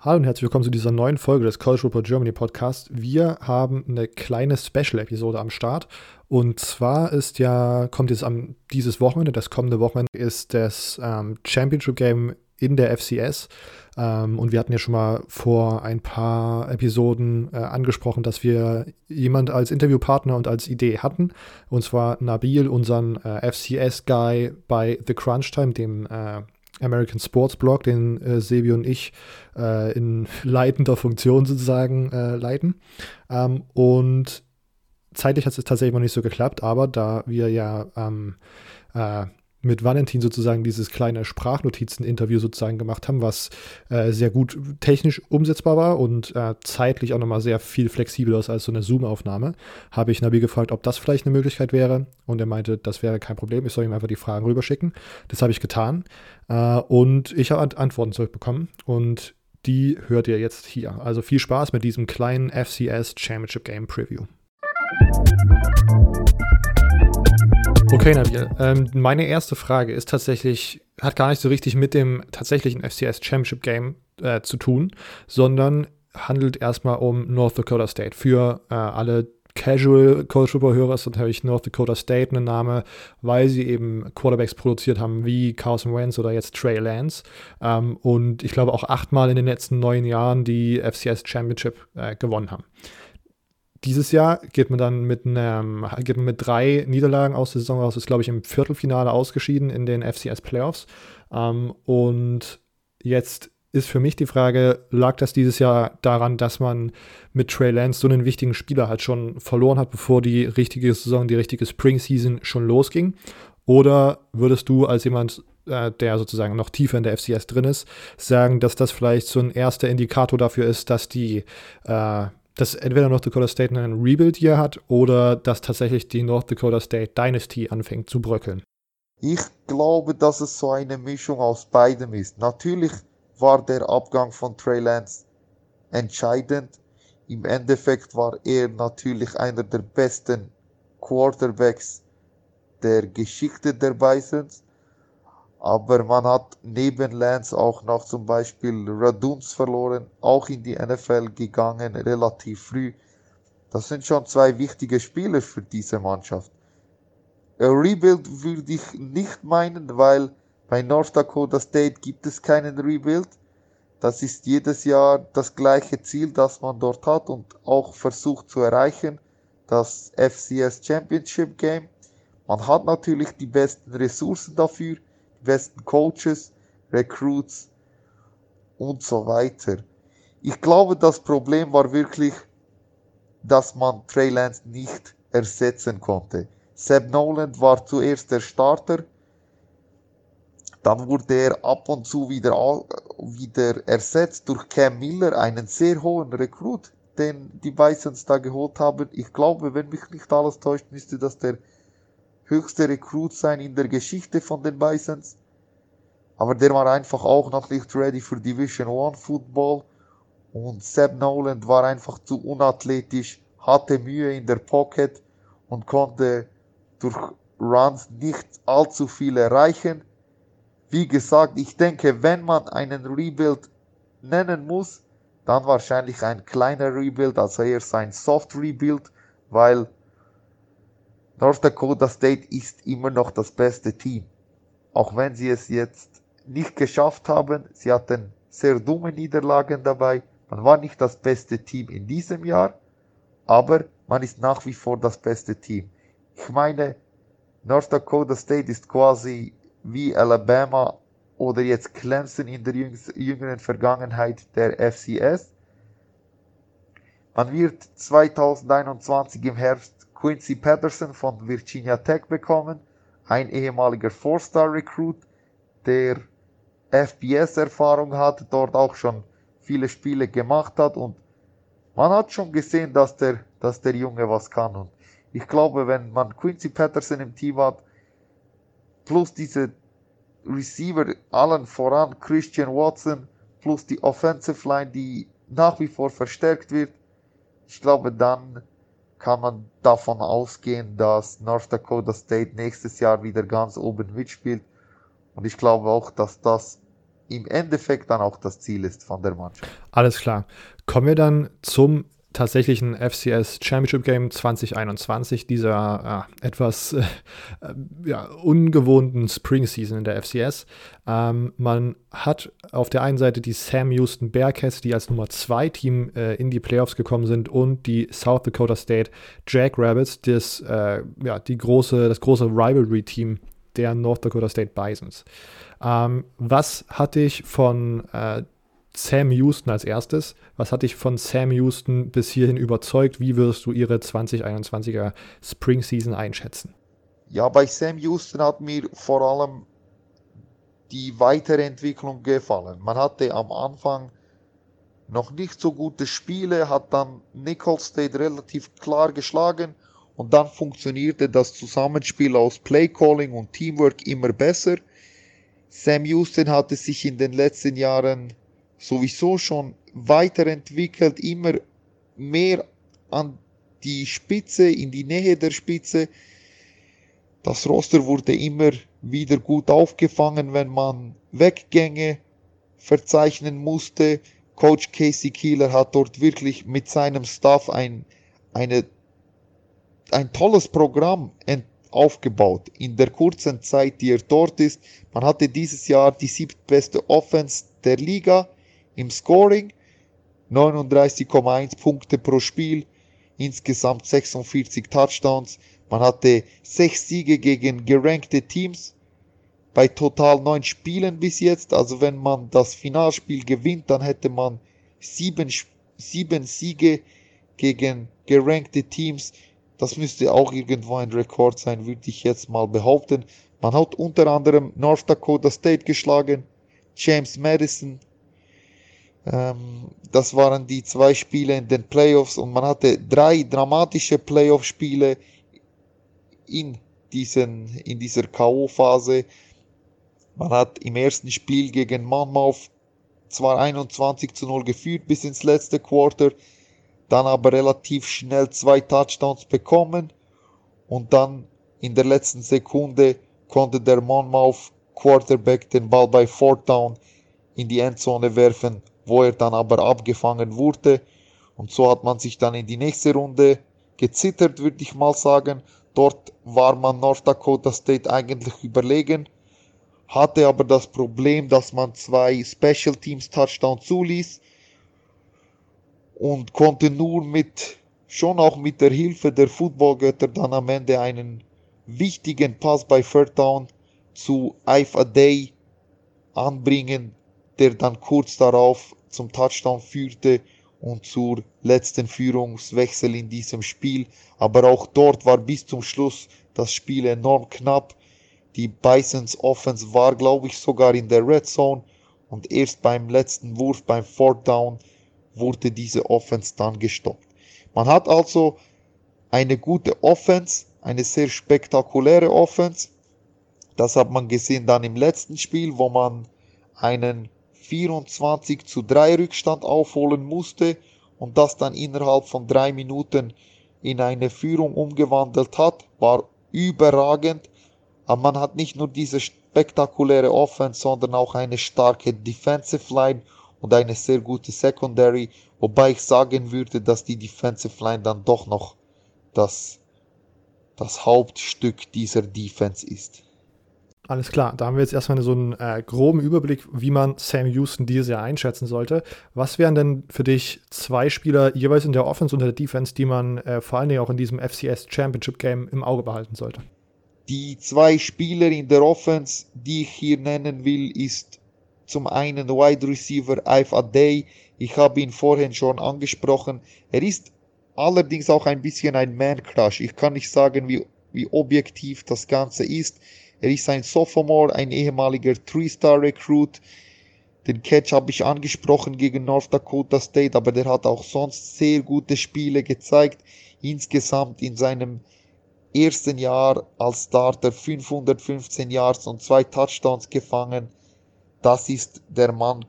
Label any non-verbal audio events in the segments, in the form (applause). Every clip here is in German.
Hallo und herzlich willkommen zu dieser neuen Folge des College Football Germany Podcast. Wir haben eine kleine Special-Episode am Start. Und zwar ist ja, kommt jetzt am dieses Wochenende, das kommende Wochenende, ist das ähm, Championship Game in der FCS. Ähm, und wir hatten ja schon mal vor ein paar Episoden äh, angesprochen, dass wir jemand als Interviewpartner und als Idee hatten. Und zwar Nabil, unseren äh, FCS-Guy bei The Crunch Time, dem äh, American Sports Blog, den äh, Sebi und ich äh, in leitender Funktion sozusagen äh, leiten. Ähm, und zeitlich hat es tatsächlich noch nicht so geklappt, aber da wir ja ähm, äh, mit Valentin sozusagen dieses kleine Sprachnotizen-Interview sozusagen gemacht haben, was äh, sehr gut technisch umsetzbar war und äh, zeitlich auch nochmal sehr viel flexibler ist als so eine Zoom-Aufnahme, habe ich Nabi gefragt, ob das vielleicht eine Möglichkeit wäre und er meinte, das wäre kein Problem, ich soll ihm einfach die Fragen rüberschicken. Das habe ich getan äh, und ich habe Antworten zurückbekommen und die hört ihr jetzt hier. Also viel Spaß mit diesem kleinen FCS Championship Game Preview. Okay, Nabil. Ähm, meine erste Frage ist tatsächlich, hat gar nicht so richtig mit dem tatsächlichen FCS Championship Game äh, zu tun, sondern handelt erstmal um North Dakota State. Für äh, alle Casual College Football Hörer ist natürlich North Dakota State ein Name, weil sie eben Quarterbacks produziert haben wie Carson Wentz oder jetzt Trey Lance. Ähm, und ich glaube auch achtmal in den letzten neun Jahren die FCS Championship äh, gewonnen haben. Dieses Jahr geht man dann mit, einem, geht man mit drei Niederlagen aus der Saison raus, ist, glaube ich, im Viertelfinale ausgeschieden in den FCS Playoffs. Ähm, und jetzt ist für mich die Frage, lag das dieses Jahr daran, dass man mit Trey Lance so einen wichtigen Spieler halt schon verloren hat, bevor die richtige Saison, die richtige Spring Season schon losging? Oder würdest du als jemand, äh, der sozusagen noch tiefer in der FCS drin ist, sagen, dass das vielleicht so ein erster Indikator dafür ist, dass die äh, dass entweder North Dakota State einen Rebuild-Year hat oder dass tatsächlich die North Dakota State Dynasty anfängt zu bröckeln? Ich glaube, dass es so eine Mischung aus beidem ist. Natürlich war der Abgang von Trey Lance entscheidend. Im Endeffekt war er natürlich einer der besten Quarterbacks der Geschichte der Bisons. Aber man hat neben Lance auch noch zum Beispiel Raduns verloren, auch in die NFL gegangen, relativ früh. Das sind schon zwei wichtige Spieler für diese Mannschaft. Ein Rebuild würde ich nicht meinen, weil bei North Dakota State gibt es keinen Rebuild. Das ist jedes Jahr das gleiche Ziel, das man dort hat und auch versucht zu erreichen, das FCS Championship Game. Man hat natürlich die besten Ressourcen dafür besten Coaches, Recruits und so weiter. Ich glaube, das Problem war wirklich, dass man Trey Lance nicht ersetzen konnte. Seb Noland war zuerst der Starter, dann wurde er ab und zu wieder, wieder ersetzt durch Cam Miller, einen sehr hohen Rekrut, den die Bisons da geholt haben. Ich glaube, wenn mich nicht alles täuscht, müsste das der höchste Rekrut sein in der Geschichte von den Bisons. Aber der war einfach auch noch nicht ready für Division One Football. Und Seb Noland war einfach zu unathletisch, hatte Mühe in der Pocket und konnte durch Runs nicht allzu viel erreichen. Wie gesagt, ich denke, wenn man einen Rebuild nennen muss, dann wahrscheinlich ein kleiner Rebuild, also eher sein Soft Rebuild, weil North Dakota State ist immer noch das beste Team. Auch wenn sie es jetzt nicht geschafft haben. Sie hatten sehr dumme Niederlagen dabei. Man war nicht das beste Team in diesem Jahr, aber man ist nach wie vor das beste Team. Ich meine, North Dakota State ist quasi wie Alabama oder jetzt Clemson in der jüngeren Vergangenheit der FCS. Man wird 2021 im Herbst Quincy Patterson von Virginia Tech bekommen, ein ehemaliger Four-Star-Recruit, der FBS-Erfahrung hat, dort auch schon viele Spiele gemacht hat und man hat schon gesehen, dass der, dass der Junge was kann. Und ich glaube, wenn man Quincy Patterson im Team hat, plus diese Receiver, allen voran Christian Watson, plus die Offensive Line, die nach wie vor verstärkt wird, ich glaube, dann kann man davon ausgehen, dass North Dakota State nächstes Jahr wieder ganz oben mitspielt. Und ich glaube auch, dass das im Endeffekt dann auch das Ziel ist von der Mannschaft. Alles klar. Kommen wir dann zum tatsächlichen FCS Championship Game 2021, dieser äh, etwas äh, ja, ungewohnten Spring Season in der FCS. Ähm, man hat auf der einen Seite die Sam Houston Bearcats, die als Nummer 2 Team äh, in die Playoffs gekommen sind, und die South Dakota State Jackrabbits, das, äh, ja, die große, das große Rivalry-Team der North Dakota State Bisons. Ähm, was hatte ich von äh, Sam Houston als erstes. Was hat dich von Sam Houston bis hierhin überzeugt? Wie wirst du ihre 2021er Spring Season einschätzen? Ja, bei Sam Houston hat mir vor allem die Weiterentwicklung gefallen. Man hatte am Anfang noch nicht so gute Spiele, hat dann Nicholls State relativ klar geschlagen und dann funktionierte das Zusammenspiel aus Playcalling und Teamwork immer besser. Sam Houston hatte sich in den letzten Jahren sowieso schon weiterentwickelt, immer mehr an die Spitze, in die Nähe der Spitze. Das Roster wurde immer wieder gut aufgefangen, wenn man Weggänge verzeichnen musste. Coach Casey Keeler hat dort wirklich mit seinem Staff ein, eine, ein tolles Programm aufgebaut. In der kurzen Zeit, die er dort ist, man hatte dieses Jahr die siebtbeste Offense der Liga im Scoring, 39,1 Punkte pro Spiel, insgesamt 46 Touchdowns. Man hatte sechs Siege gegen gerankte Teams bei total neun Spielen bis jetzt. Also wenn man das Finalspiel gewinnt, dann hätte man sieben, sieben Siege gegen gerankte Teams. Das müsste auch irgendwo ein Rekord sein, würde ich jetzt mal behaupten. Man hat unter anderem North Dakota State geschlagen, James Madison, das waren die zwei Spiele in den Playoffs und man hatte drei dramatische Playoff-Spiele in, diesen, in dieser K.O.-Phase. Man hat im ersten Spiel gegen Monmouth zwar 21 zu 0 geführt bis ins letzte Quarter, dann aber relativ schnell zwei Touchdowns bekommen und dann in der letzten Sekunde konnte der Monmouth Quarterback den Ball bei Fourth Down in die Endzone werfen wo er dann aber abgefangen wurde. Und so hat man sich dann in die nächste Runde gezittert, würde ich mal sagen. Dort war man North Dakota State eigentlich überlegen, hatte aber das Problem, dass man zwei Special Teams Touchdowns zuließ und konnte nur mit, schon auch mit der Hilfe der Footballgötter dann am Ende einen wichtigen Pass bei Third Down zu Ive Day anbringen, der dann kurz darauf zum Touchdown führte und zur letzten Führungswechsel in diesem Spiel. Aber auch dort war bis zum Schluss das Spiel enorm knapp. Die Bisons Offense war, glaube ich, sogar in der Red Zone und erst beim letzten Wurf, beim Fourth Down, wurde diese Offense dann gestoppt. Man hat also eine gute Offense, eine sehr spektakuläre Offense. Das hat man gesehen dann im letzten Spiel, wo man einen 24 zu 3 Rückstand aufholen musste und das dann innerhalb von drei Minuten in eine Führung umgewandelt hat, war überragend. Aber man hat nicht nur diese spektakuläre Offense, sondern auch eine starke Defensive Line und eine sehr gute Secondary, wobei ich sagen würde, dass die Defensive Line dann doch noch das, das Hauptstück dieser Defense ist. Alles klar, da haben wir jetzt erstmal so einen äh, groben Überblick, wie man Sam Houston dieses Jahr einschätzen sollte. Was wären denn für dich zwei Spieler jeweils in der Offense und der Defense, die man äh, vor allen Dingen auch in diesem FCS Championship Game im Auge behalten sollte? Die zwei Spieler in der Offense, die ich hier nennen will, ist zum einen Wide Receiver Ive Adey. Ich habe ihn vorhin schon angesprochen. Er ist allerdings auch ein bisschen ein Man-Crush. Ich kann nicht sagen, wie, wie objektiv das Ganze ist. Er ist ein Sophomore, ein ehemaliger Three-Star-Recruit. Den Catch habe ich angesprochen gegen North Dakota State, aber der hat auch sonst sehr gute Spiele gezeigt. Insgesamt in seinem ersten Jahr als Starter 515 Yards und zwei Touchdowns gefangen. Das ist der Mann,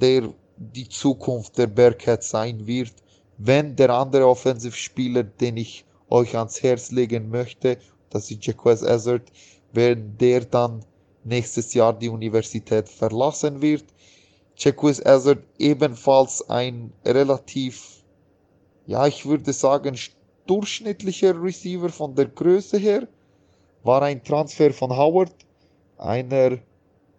der die Zukunft der Bearcats sein wird. Wenn der andere Offensive-Spieler, den ich euch ans Herz legen möchte, das ist Jaquez wenn der dann nächstes Jahr die Universität verlassen wird. Jacquez Hazard ebenfalls ein relativ, ja, ich würde sagen, durchschnittlicher Receiver von der Größe her. War ein Transfer von Howard, einer,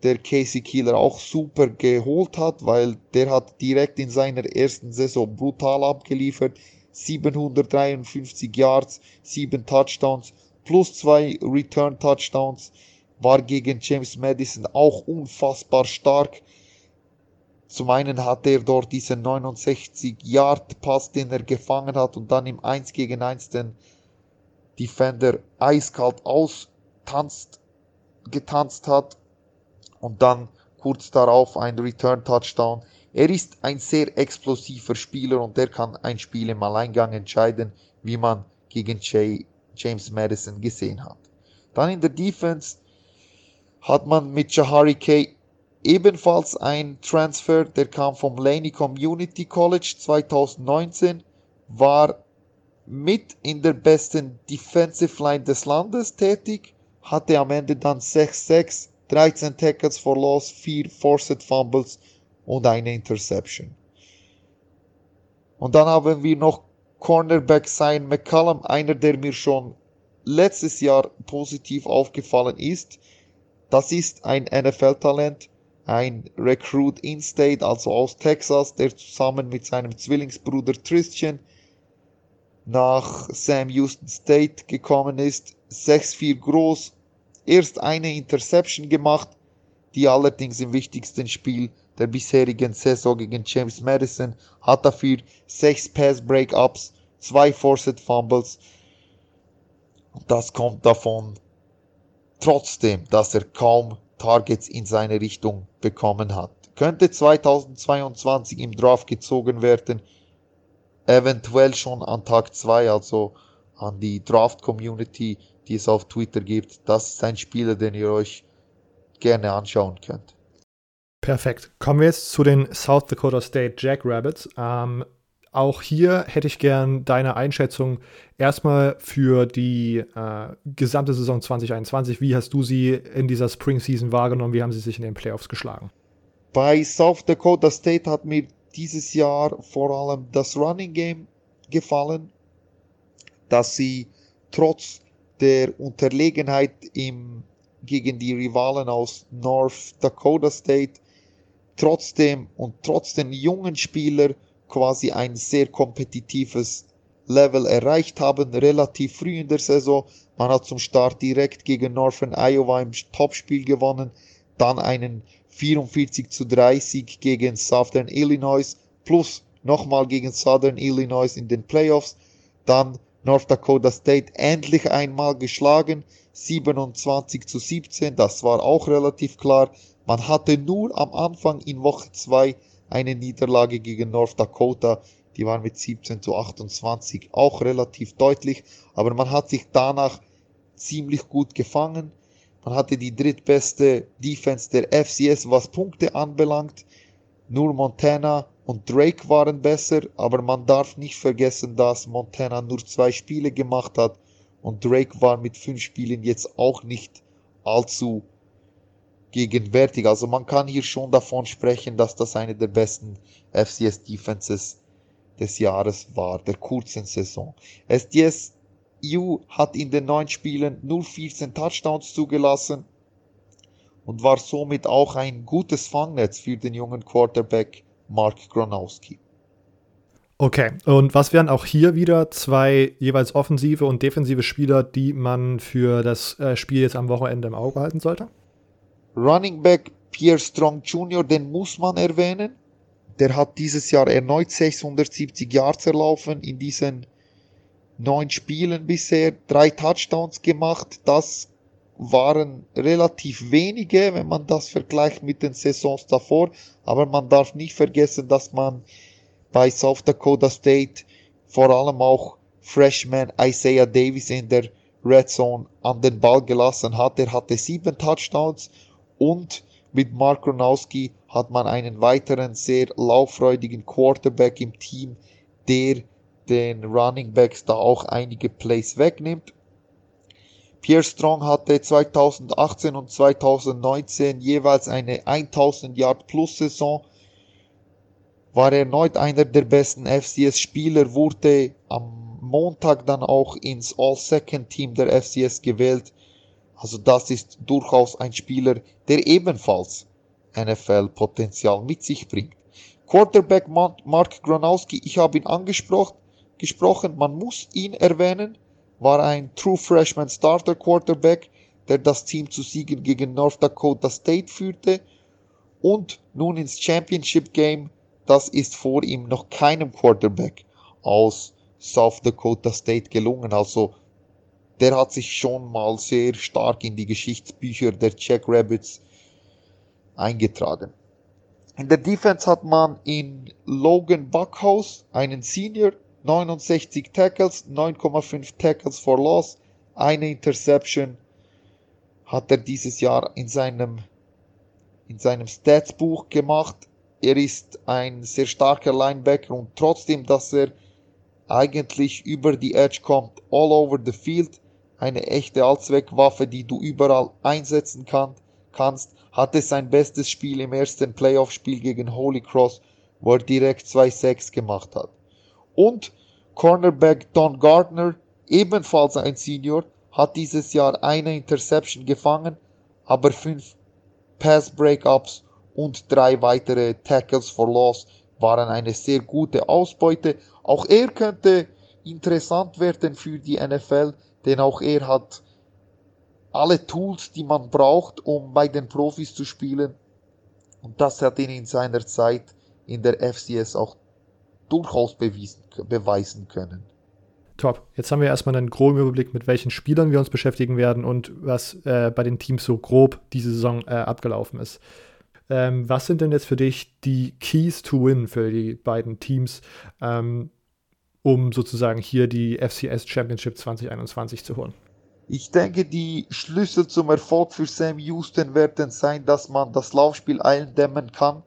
der Casey Keeler auch super geholt hat, weil der hat direkt in seiner ersten Saison brutal abgeliefert. 753 Yards, 7 Touchdowns, plus 2 Return Touchdowns. War gegen James Madison auch unfassbar stark. Zum einen hat er dort diesen 69 Yard Pass, den er gefangen hat und dann im 1 gegen 1 den Defender eiskalt austanzt, getanzt hat und dann kurz darauf ein Return Touchdown. Er ist ein sehr explosiver Spieler und der kann ein Spiel im Alleingang entscheiden, wie man gegen Jay, James Madison gesehen hat. Dann in der Defense hat man mit Jahari Kay Ebenfalls ein Transfer, der kam vom Laney Community College 2019, war mit in der besten Defensive Line des Landes tätig, hatte am Ende dann 6-6, 13 Tackles for Loss, 4 Forced Fumbles und eine Interception. Und dann haben wir noch Cornerback Sein McCallum, einer, der mir schon letztes Jahr positiv aufgefallen ist. Das ist ein NFL-Talent, ein Recruit in-State, also aus Texas, der zusammen mit seinem Zwillingsbruder Christian nach Sam Houston State gekommen ist. 6'4 groß, erst eine Interception gemacht, die allerdings im wichtigsten Spiel der bisherigen Saison gegen James Madison hat dafür 6 Pass Breakups, 2 Forced Fumbles. Das kommt davon trotzdem, dass er kaum Targets in seine Richtung bekommen hat. Könnte 2022 im Draft gezogen werden, eventuell schon an Tag 2, also an die Draft-Community, die es auf Twitter gibt. Das ist ein Spieler, den ihr euch gerne anschauen könnt. Perfekt. Kommen wir jetzt zu den South Dakota State Jackrabbits. Ähm, auch hier hätte ich gern deine Einschätzung erstmal für die äh, gesamte Saison 2021. Wie hast du sie in dieser Spring Season wahrgenommen? Wie haben sie sich in den Playoffs geschlagen? Bei South Dakota State hat mir dieses Jahr vor allem das Running Game gefallen, dass sie trotz der Unterlegenheit im, gegen die Rivalen aus North Dakota State trotzdem und trotz den jungen Spielern quasi ein sehr kompetitives Level erreicht haben, relativ früh in der Saison. Man hat zum Start direkt gegen Northern Iowa im Topspiel gewonnen, dann einen 44 zu 30 gegen Southern Illinois, plus nochmal gegen Southern Illinois in den Playoffs, dann North Dakota State endlich einmal geschlagen, 27 zu 17, das war auch relativ klar. Man hatte nur am Anfang in Woche 2 eine Niederlage gegen North Dakota, die war mit 17 zu 28 auch relativ deutlich, aber man hat sich danach ziemlich gut gefangen. Man hatte die drittbeste Defense der FCS, was Punkte anbelangt. Nur Montana und Drake waren besser, aber man darf nicht vergessen, dass Montana nur zwei Spiele gemacht hat und Drake war mit fünf Spielen jetzt auch nicht allzu gegenwärtig. Also man kann hier schon davon sprechen, dass das eine der besten FCS Defenses des Jahres war, der kurzen Saison. SDSU hat in den neun Spielen nur 14 Touchdowns zugelassen und war somit auch ein gutes Fangnetz für den jungen Quarterback Mark Gronowski. Okay, und was wären auch hier wieder zwei jeweils offensive und defensive Spieler, die man für das äh, Spiel jetzt am Wochenende im Auge halten sollte? Running Back Pierre Strong Jr., den muss man erwähnen. Der hat dieses Jahr erneut 670 Yards erlaufen in diesen neun Spielen bisher, drei Touchdowns gemacht. Das waren relativ wenige, wenn man das vergleicht mit den Saisons davor. Aber man darf nicht vergessen, dass man bei South Dakota State vor allem auch Freshman Isaiah Davis in der Red Zone an den Ball gelassen hat. Er hatte sieben Touchdowns und mit Mark Gronowski hat man einen weiteren sehr lauffreudigen Quarterback im Team, der den Running Backs da auch einige Plays wegnimmt. Pierre Strong hatte 2018 und 2019 jeweils eine 1000 Yard Plus Saison war erneut einer der besten FCS-Spieler, wurde am Montag dann auch ins All-Second-Team der FCS gewählt. Also das ist durchaus ein Spieler, der ebenfalls NFL-Potenzial mit sich bringt. Quarterback Mark Gronowski, ich habe ihn angesprochen, gesprochen, man muss ihn erwähnen, war ein True Freshman Starter Quarterback, der das Team zu Siegen gegen North Dakota State führte und nun ins Championship Game, das ist vor ihm noch keinem Quarterback aus South Dakota State gelungen. Also der hat sich schon mal sehr stark in die Geschichtsbücher der Jack Rabbits eingetragen. In der Defense hat man in Logan Buckhaus einen Senior, 69 Tackles, 9,5 Tackles for Loss, eine Interception hat er dieses Jahr in seinem, in seinem Statsbuch gemacht. Er ist ein sehr starker Linebacker und trotzdem, dass er eigentlich über die Edge kommt, all over the field, eine echte Allzweckwaffe, die du überall einsetzen kann, kannst, hatte sein bestes Spiel im ersten Playoff-Spiel gegen Holy Cross, wo er direkt 2-6 gemacht hat. Und Cornerback Don Gardner, ebenfalls ein Senior, hat dieses Jahr eine Interception gefangen, aber fünf Pass-Breakups und drei weitere Tackles for Loss waren eine sehr gute Ausbeute. Auch er könnte interessant werden für die NFL, denn auch er hat alle Tools, die man braucht, um bei den Profis zu spielen. Und das hat ihn in seiner Zeit in der FCS auch durchaus bewiesen, beweisen können. Top. Jetzt haben wir erstmal einen groben Überblick, mit welchen Spielern wir uns beschäftigen werden und was äh, bei den Teams so grob diese Saison äh, abgelaufen ist. Ähm, was sind denn jetzt für dich die Keys to Win für die beiden Teams, ähm, um sozusagen hier die FCS Championship 2021 zu holen? Ich denke, die Schlüssel zum Erfolg für Sam Houston werden sein, dass man das Laufspiel eindämmen kann,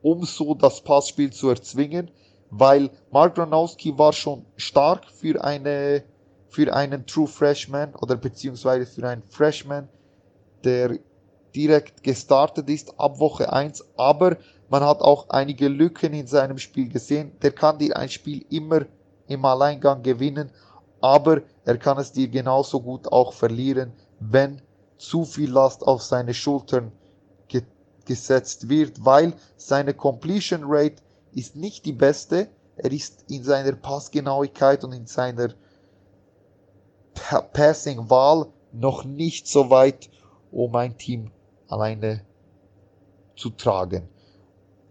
um so das Passspiel zu erzwingen, weil Mark Gronowski war schon stark für eine für einen True Freshman oder beziehungsweise für einen Freshman, der direkt gestartet ist ab Woche 1, aber man hat auch einige Lücken in seinem Spiel gesehen. Der kann dir ein Spiel immer im Alleingang gewinnen aber er kann es dir genauso gut auch verlieren, wenn zu viel Last auf seine Schultern ge gesetzt wird, weil seine Completion Rate ist nicht die beste. Er ist in seiner Passgenauigkeit und in seiner pa Passing-Wahl noch nicht so weit, um ein Team alleine zu tragen.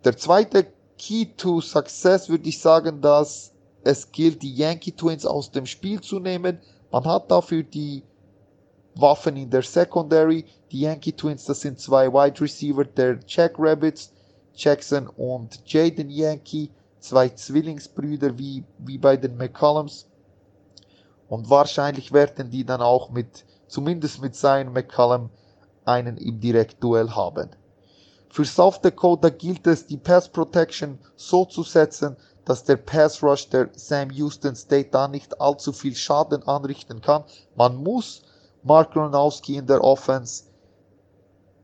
Der zweite Key to Success würde ich sagen, dass es gilt, die Yankee Twins aus dem Spiel zu nehmen. Man hat dafür die Waffen in der Secondary. Die Yankee Twins, das sind zwei Wide Receiver der Jack Rabbits, Jackson und Jaden Yankee, zwei Zwillingsbrüder wie, wie bei den McCollums. Und wahrscheinlich werden die dann auch mit, zumindest mit seinem McCollum, einen im Direktduell haben. Für South Dakota gilt es, die Pass Protection so zu setzen, dass der Pass Rush der Sam Houston State da nicht allzu viel Schaden anrichten kann. Man muss Mark Gronowski in der Offense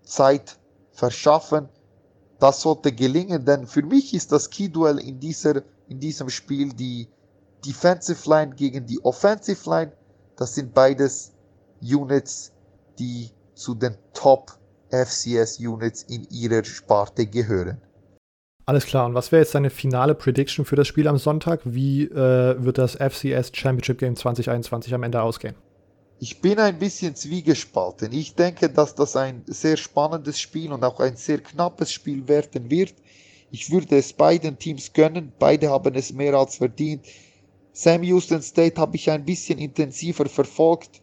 Zeit verschaffen. Das sollte gelingen, denn für mich ist das Key-Duell in, dieser, in diesem Spiel die Defensive Line gegen die Offensive Line. Das sind beides Units, die zu den Top FCS Units in ihrer Sparte gehören. Alles klar. Und was wäre jetzt deine finale Prediction für das Spiel am Sonntag? Wie äh, wird das FCS Championship Game 2021 am Ende ausgehen? Ich bin ein bisschen zwiegespalten. Ich denke, dass das ein sehr spannendes Spiel und auch ein sehr knappes Spiel werden wird. Ich würde es beiden Teams gönnen. Beide haben es mehr als verdient. Sam Houston State habe ich ein bisschen intensiver verfolgt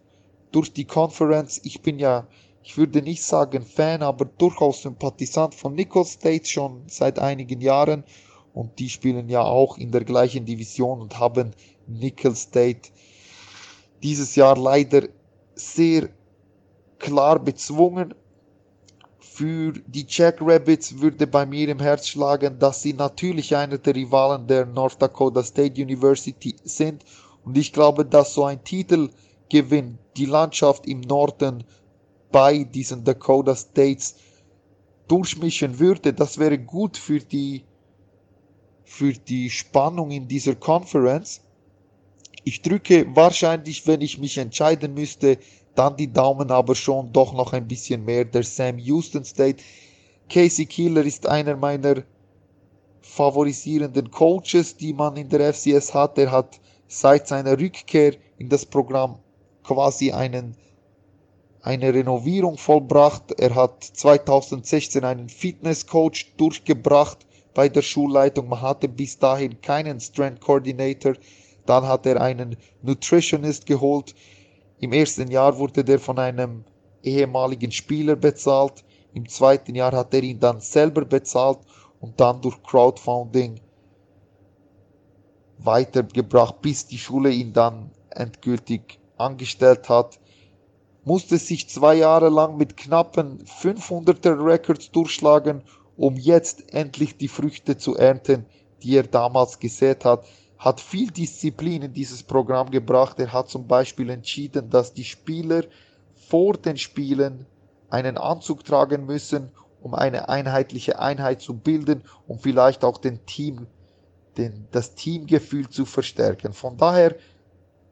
durch die Conference. Ich bin ja ich würde nicht sagen Fan, aber durchaus Sympathisant von Nicholls State schon seit einigen Jahren. Und die spielen ja auch in der gleichen Division und haben Nicholls State dieses Jahr leider sehr klar bezwungen. Für die Jack Rabbits würde bei mir im Herz schlagen, dass sie natürlich einer der Rivalen der North Dakota State University sind. Und ich glaube, dass so ein Titelgewinn die Landschaft im Norden bei diesen Dakota States durchmischen würde, das wäre gut für die für die Spannung in dieser Conference. Ich drücke wahrscheinlich, wenn ich mich entscheiden müsste, dann die Daumen aber schon doch noch ein bisschen mehr der Sam Houston State. Casey Killer ist einer meiner favorisierenden Coaches, die man in der FCS hat. Er hat seit seiner Rückkehr in das Programm quasi einen, eine Renovierung vollbracht. Er hat 2016 einen Fitnesscoach durchgebracht bei der Schulleitung. Man hatte bis dahin keinen Strength Coordinator. Dann hat er einen Nutritionist geholt. Im ersten Jahr wurde der von einem ehemaligen Spieler bezahlt. Im zweiten Jahr hat er ihn dann selber bezahlt und dann durch Crowdfunding weitergebracht, bis die Schule ihn dann endgültig angestellt hat. Musste sich zwei Jahre lang mit knappen 500er Records durchschlagen, um jetzt endlich die Früchte zu ernten, die er damals gesät hat hat viel Disziplin in dieses Programm gebracht. Er hat zum Beispiel entschieden, dass die Spieler vor den Spielen einen Anzug tragen müssen, um eine einheitliche Einheit zu bilden, um vielleicht auch den Team, den, das Teamgefühl zu verstärken. Von daher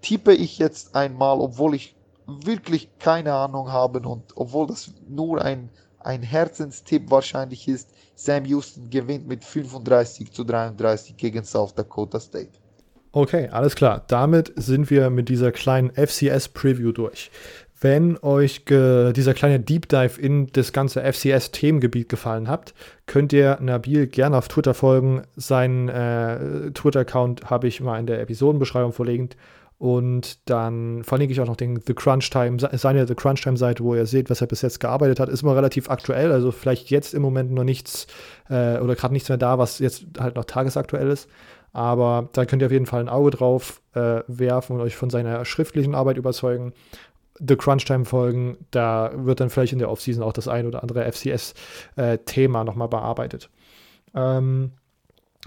tippe ich jetzt einmal, obwohl ich wirklich keine Ahnung habe und obwohl das nur ein, ein Herzenstipp wahrscheinlich ist, Sam Houston gewinnt mit 35 zu 33 gegen South Dakota State. Okay, alles klar. Damit sind wir mit dieser kleinen FCS-Preview durch. Wenn euch dieser kleine Deep Dive in das ganze FCS-Themengebiet gefallen hat, könnt ihr Nabil gerne auf Twitter folgen. Seinen äh, Twitter-Account habe ich mal in der Episodenbeschreibung verlinkt. Und dann verlinke ich auch noch den The Crunch Time, seine The Crunch Time Seite, wo ihr seht, was er bis jetzt gearbeitet hat. Ist immer relativ aktuell, also vielleicht jetzt im Moment noch nichts äh, oder gerade nichts mehr da, was jetzt halt noch tagesaktuell ist. Aber da könnt ihr auf jeden Fall ein Auge drauf äh, werfen und euch von seiner schriftlichen Arbeit überzeugen. The Crunch Time Folgen, da wird dann vielleicht in der Offseason auch das ein oder andere FCS-Thema äh, nochmal bearbeitet. Ähm,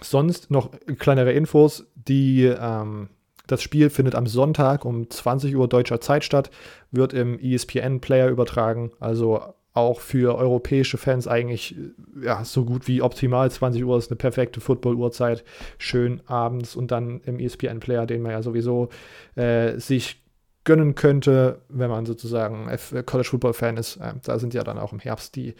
sonst noch kleinere Infos, die ähm, das Spiel findet am Sonntag um 20 Uhr deutscher Zeit statt, wird im ESPN-Player übertragen, also auch für europäische Fans eigentlich ja, so gut wie optimal. 20 Uhr ist eine perfekte Football-Uhrzeit. Schön abends und dann im ESPN-Player, den man ja sowieso äh, sich gönnen könnte, wenn man sozusagen äh, College Football Fan ist. Äh, da sind ja dann auch im Herbst die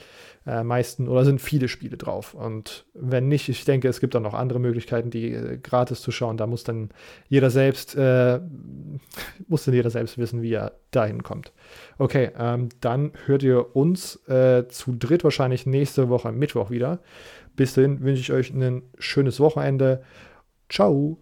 äh, meisten oder sind viele Spiele drauf. Und wenn nicht, ich denke, es gibt auch noch andere Möglichkeiten, die äh, gratis zu schauen. Da muss dann jeder selbst (laughs) muss dann jeder selbst wissen, wie er dahin kommt. Okay, ähm, dann hört ihr uns zu dritt wahrscheinlich nächste Woche Mittwoch wieder. Bis dahin wünsche ich euch ein schönes Wochenende. Ciao.